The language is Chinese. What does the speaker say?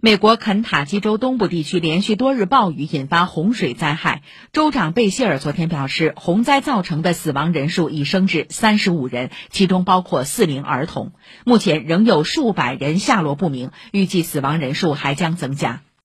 美国肯塔基州东部地区连续多日暴雨引发洪水灾害州长贝希尔昨天表示洪灾造成的死亡人数已升至三十五人其中包括四名儿童。目前仍有数百人下落不明预计死亡人数还将增加。